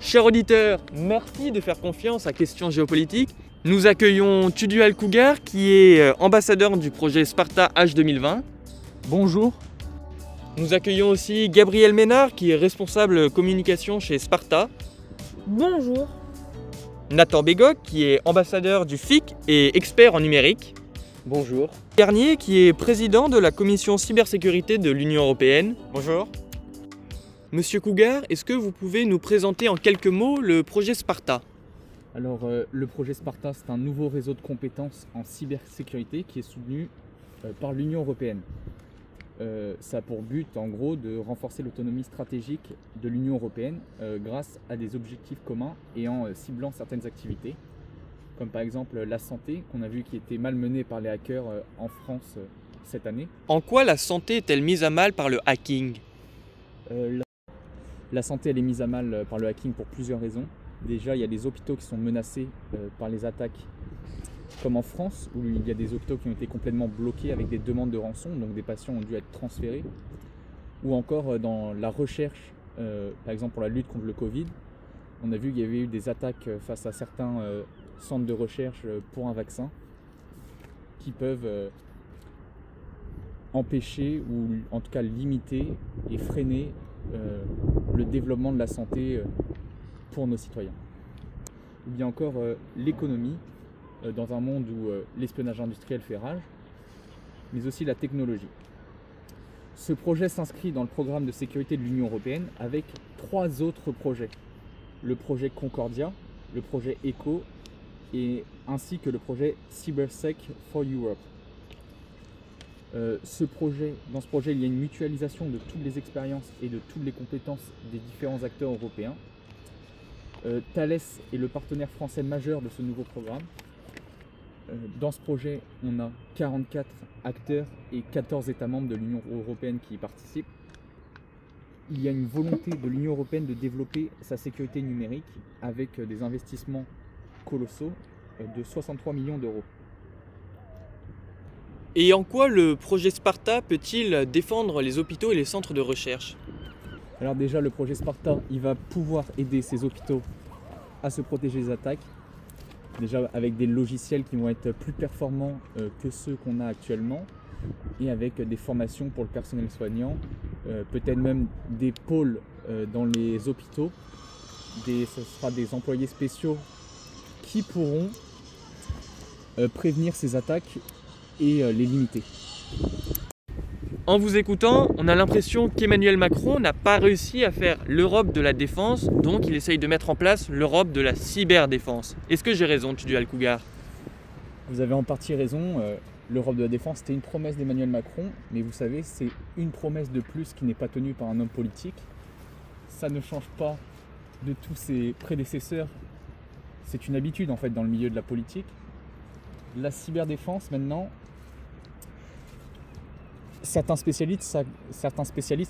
Chers auditeurs, merci de faire confiance à Questions Géopolitiques. Nous accueillons Tudual Cougar qui est euh, ambassadeur du projet Sparta H 2020. Bonjour. Nous accueillons aussi Gabriel Ménard qui est responsable communication chez Sparta. Bonjour. Nathan Bégoc qui est ambassadeur du FIC et expert en numérique. Bonjour. Garnier qui est président de la commission cybersécurité de l'Union européenne. Bonjour. Monsieur Cougar, est-ce que vous pouvez nous présenter en quelques mots le projet Sparta? Alors, euh, le projet Sparta, c'est un nouveau réseau de compétences en cybersécurité qui est soutenu euh, par l'Union européenne. Euh, ça a pour but, en gros, de renforcer l'autonomie stratégique de l'Union européenne grâce à des objectifs communs et en ciblant certaines activités, comme par exemple la santé, qu'on a vu qui était malmenée par les hackers en France cette année. En quoi la santé est-elle mise à mal par le hacking? Euh, la, santé, elle est mise à mal euh, par le hacking pour plusieurs raisons. Déjà, il y a des hôpitaux qui sont menacés euh, par les attaques, comme en France, où il y a des hôpitaux qui ont été complètement bloqués avec des demandes de rançon, donc des patients ont dû être transférés. Ou encore euh, dans la recherche, par exemple pour la lutte contre le Covid, on a vu qu'il y avait eu des attaques face à certains centres de recherche pour un vaccin qui peuvent empêcher ou en tout cas limiter et freiner euh, le développement de la santé euh, pour nos citoyens. Ou bien encore euh, l'économie, dans un monde où l'espionnage industriel fait rage, mais aussi la technologie. Ce projet s'inscrit dans le programme de sécurité de l'Union européenne avec trois autres projets. Le projet Concordia, le projet ECHO et ainsi que le projet CyberSec for Europe. Euh, ce projet, dans ce projet, il y a une mutualisation de toutes les expériences et de toutes les compétences des différents acteurs européens. Euh, Thales est le partenaire français majeur de ce nouveau programme. Euh, dans ce projet, on a 44 acteurs et 14 États membres de l'Union européenne qui y participent. Il y a une volonté de l'Union européenne de développer sa sécurité numérique avec des investissements colossaux de 63 millions d'euros. Et en quoi le projet Sparta peut-il défendre les hôpitaux et les centres de recherche Alors déjà, le projet Sparta, il va pouvoir aider ces hôpitaux à se protéger des attaques. Déjà avec des logiciels qui vont être plus performants euh, que ceux qu'on a actuellement et avec des formations pour le personnel soignant, euh, peut-être même des pôles euh, dans les hôpitaux. Ce sera des employés spéciaux qui pourront prévenir ces attaques et euh, les limiter. En vous écoutant, on a l'impression qu'Emmanuel Macron n'a pas réussi à faire l'Europe de la défense, donc il essaye de mettre en place l'Europe de la cyberdéfense. Est-ce que j'ai raison, Tudual Cougar? Vous avez en partie raison. euh, L'Europe de la défense, c'était une promesse d'Emmanuel Macron, mais vous savez, c'est une promesse de plus qui n'est pas tenue par un homme politique. Ça ne change pas de tous ses prédécesseurs. C'est une habitude en fait dans le milieu de la politique. La cyberdéfense maintenant, certains spécialistes,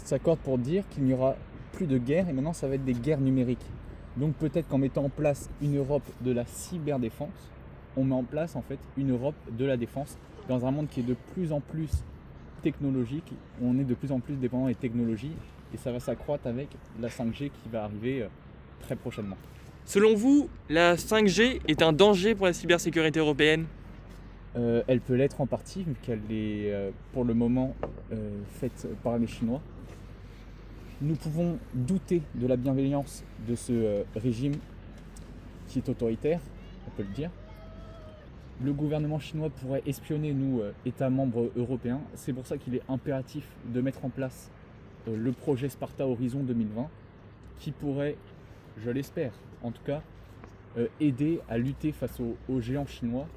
s'accordent pour dire qu'il n'y aura plus de guerre et maintenant ça va être des guerres numériques. Donc peut-être qu'en mettant en place une Europe de la cyberdéfense, on met en place en fait une Europe de la défense dans un monde qui est de plus en plus technologique, on est de plus en plus dépendant des technologies et ça va s'accroître avec la 5G qui va arriver euh, très prochainement. Selon vous, la 5G est un danger pour la cybersécurité européenne? Euh, elle peut l'être en partie vu qu'elle est euh, pour le moment euh, faite par les Chinois. Nous pouvons douter de la bienveillance de ce régime qui est autoritaire, on peut le dire. Le gouvernement chinois pourrait espionner nous, États membres européens. C'est pour ça qu'il est impératif de mettre en place le projet Sparta Horizon 2020 qui pourrait, je l'espère en tout cas, aider à lutter face aux géants chinois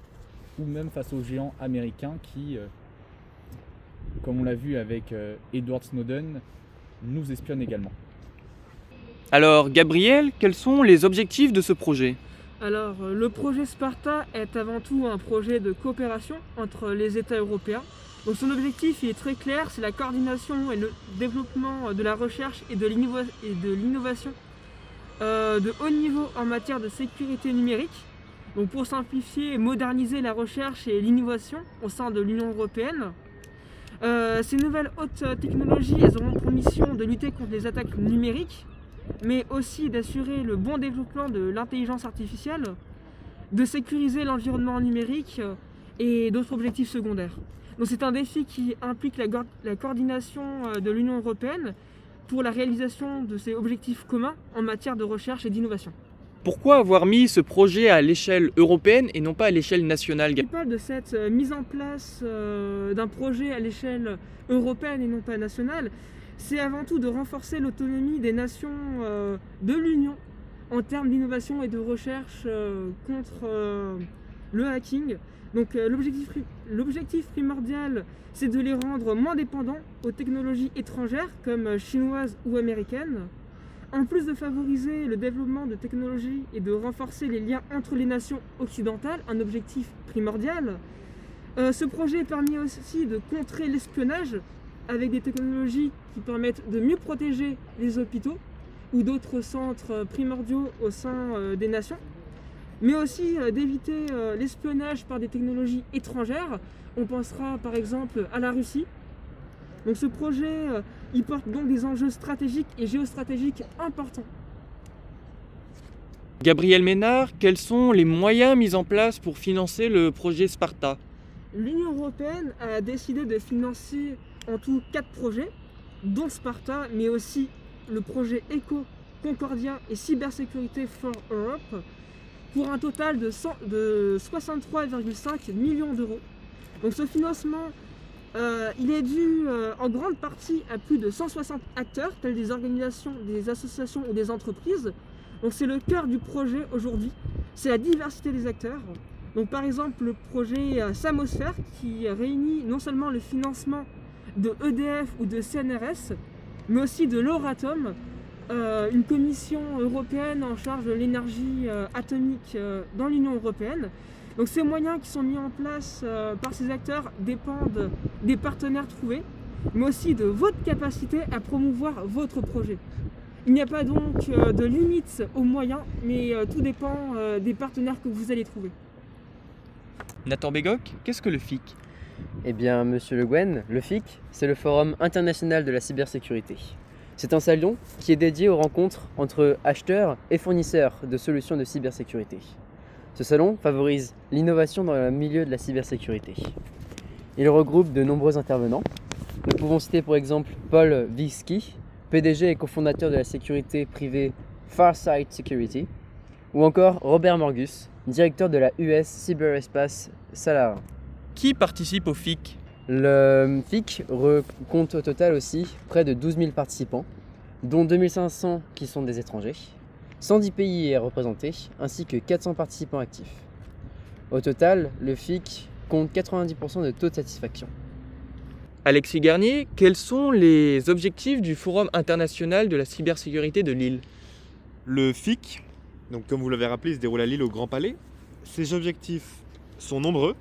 ou même face aux géants américains qui, euh, comme on l'a vu avec euh, Edward Snowden, nous espionnent également. Alors, Gabriel, quels sont les objectifs de ce projet? Alors, euh, le projet Sparta est avant tout un projet de coopération entre les États européens. Donc, son objectif il est très clair, c'est la coordination et le développement de la recherche et de l'innova- et de l'innovation euh, de haut niveau en matière de sécurité numérique. Pour simplifier et moderniser la recherche et l'innovation au sein de l'Union européenne. Euh, ces nouvelles hautes technologies, auront pour mission de lutter contre les attaques numériques mais aussi d'assurer le bon développement de l'intelligence artificielle, de sécuriser l'environnement numérique euh, et d'autres objectifs secondaires. C'est un défi qui implique la, la coordination euh, de l'Union européenne pour la réalisation de ces objectifs communs en matière de recherche et d'innovation. Pourquoi avoir mis ce projet à l'échelle européenne et non pas à l'échelle nationale de cette euh, mise en place d'un projet à l'échelle européenne et non pas nationale. C'est avant tout de renforcer l'autonomie des nations de l'Union en termes d'innovation et de recherche euh, contre euh, le hacking. Donc euh, l'objectif primordial, c'est de les rendre moins dépendants aux technologies étrangères comme chinoises ou américaines. En plus de favoriser le développement de technologies et de renforcer les liens entre les nations occidentales, un objectif primordial, ce projet permet aussi de contrer l'espionnage avec des technologies qui permettent de mieux protéger les hôpitaux ou d'autres centres primordiaux au sein euh, des nations, mais aussi euh, d'éviter euh, l'espionnage par des technologies étrangères. On pensera par exemple à la Russie. Donc ce projet, il porte donc des enjeux stratégiques et géostratégiques importants. Gabriel Ménard, quels sont les moyens mis en place pour financer le projet Sparta? L'Union européenne a décidé de financer en tout quatre projets, dont Sparta, mais aussi le projet ECO, Concordia et Cybersécurité for Europe pour un total de, de 63,5 millions d'euros. Donc ce financement, euh, il est dû euh, en grande partie à plus de 160 acteurs, tels des organisations, des associations ou des entreprises. Donc c'est le cœur du projet aujourd'hui, c'est la diversité des acteurs. Donc par exemple le projet euh, Samosphère qui réunit non seulement le financement de EDF ou de CNRS, mais aussi de l'Euratom, euh, une commission européenne en charge de l'énergie euh, atomique euh, dans l'Union européenne. Donc ces moyens qui sont mis en place par ces acteurs dépendent des partenaires trouvés, mais aussi de votre capacité à promouvoir votre projet. Il n'y a pas donc de limite aux moyens, mais tout dépend des partenaires que vous allez trouver. Nathan Bégoc, qu'est-ce que le FIC eh bien, monsieur Le Guen, le FIC, c'est le Forum international de la cybersécurité. C'est un salon qui est dédié aux rencontres entre acheteurs et fournisseurs de solutions de cybersécurité. Ce salon favorise l'innovation dans le milieu de la cybersécurité. Il regroupe de nombreux intervenants. Nous pouvons citer pour exemple Paul Wiski, PDG et cofondateur de la sécurité privée Farsight Security, ou encore Robert Morgus, directeur de la US Cyberespace Salara. Qui participe au FIC Le FIC compte au total aussi près de 12 000 participants, dont 2500 qui sont des étrangers. 110 pays est représenté, ainsi que 400 participants actifs. Au total, le FIC compte 90% de taux de satisfaction. Alexis Garnier, quels sont les objectifs du Forum international de la cybersécurité de Lille? Le FIC, donc comme vous l'avez rappelé, se déroule à Lille au Grand Palais. Ses objectifs sont nombreux,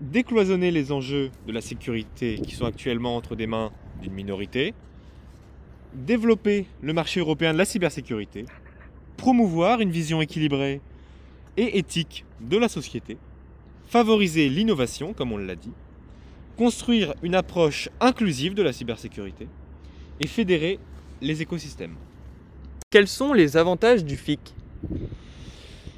décloisonner les enjeux de la sécurité qui sont actuellement entre des mains d'une minorité, développer le marché européen de la cybersécurité, promouvoir une vision équilibrée et éthique de la société, favoriser l'innovation, comme on l'a dit, construire une approche inclusive de la cybersécurité et fédérer les écosystèmes. Quels sont les avantages du FIC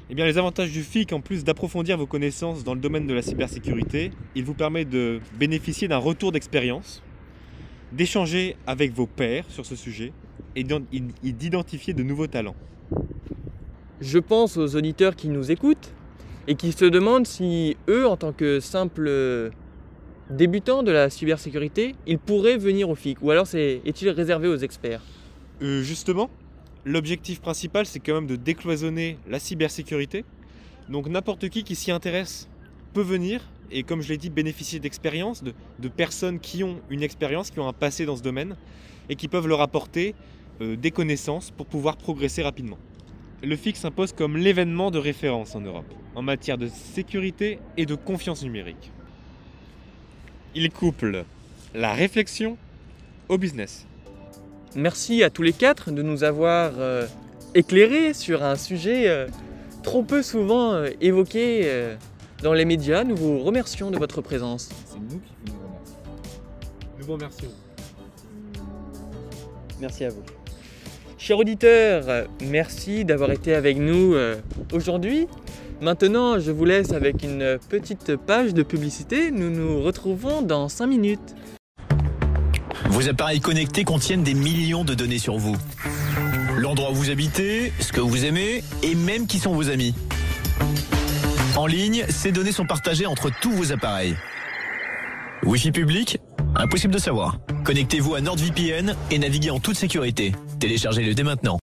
eh bien, les avantages du FIC, en plus d'approfondir vos connaissances dans le domaine de la cybersécurité, il vous permet de bénéficier d'un retour d'expérience, d'échanger avec vos pairs sur ce sujet et d'identifier de nouveaux talents. Je pense aux auditeurs qui nous écoutent et qui se demandent si eux, en tant que simples débutants de la cybersécurité, ils pourraient venir au FIC ou alors est-il réservé aux experts? Euh, Justement, L'objectif principal, c'est quand même de décloisonner la cybersécurité. Donc n'importe qui qui s'y intéresse peut venir et comme je l'ai dit, bénéficier d'expériences, de, personnes qui ont une expérience, qui ont un passé dans ce domaine et qui peuvent leur apporter euh, des connaissances pour pouvoir progresser rapidement. Le FIC s'impose comme l'événement de référence en Europe en matière de sécurité et de confiance numérique. Il couple la réflexion au business. Merci à tous les quatre de nous avoir euh, éclairés sur un sujet euh, trop peu souvent euh, évoqué dans les médias. Nous vous remercions de votre présence. C'est nous qui vous remercions. Nous vous remercions. Merci à vous. Chers auditeurs, merci d'avoir été avec nous euh, aujourd'hui. Maintenant, je vous laisse avec une petite page de publicité. Nous nous retrouvons dans 5 minutes. Vos appareils connectés contiennent des millions de données sur vous. L'endroit où vous habitez, ce que vous aimez et même qui sont vos amis. En ligne, ces données sont partagées entre tous vos appareils. Wi-Fi public Impossible de savoir. Connectez-vous à NordVPN et naviguez en toute sécurité. Téléchargez-le dès maintenant.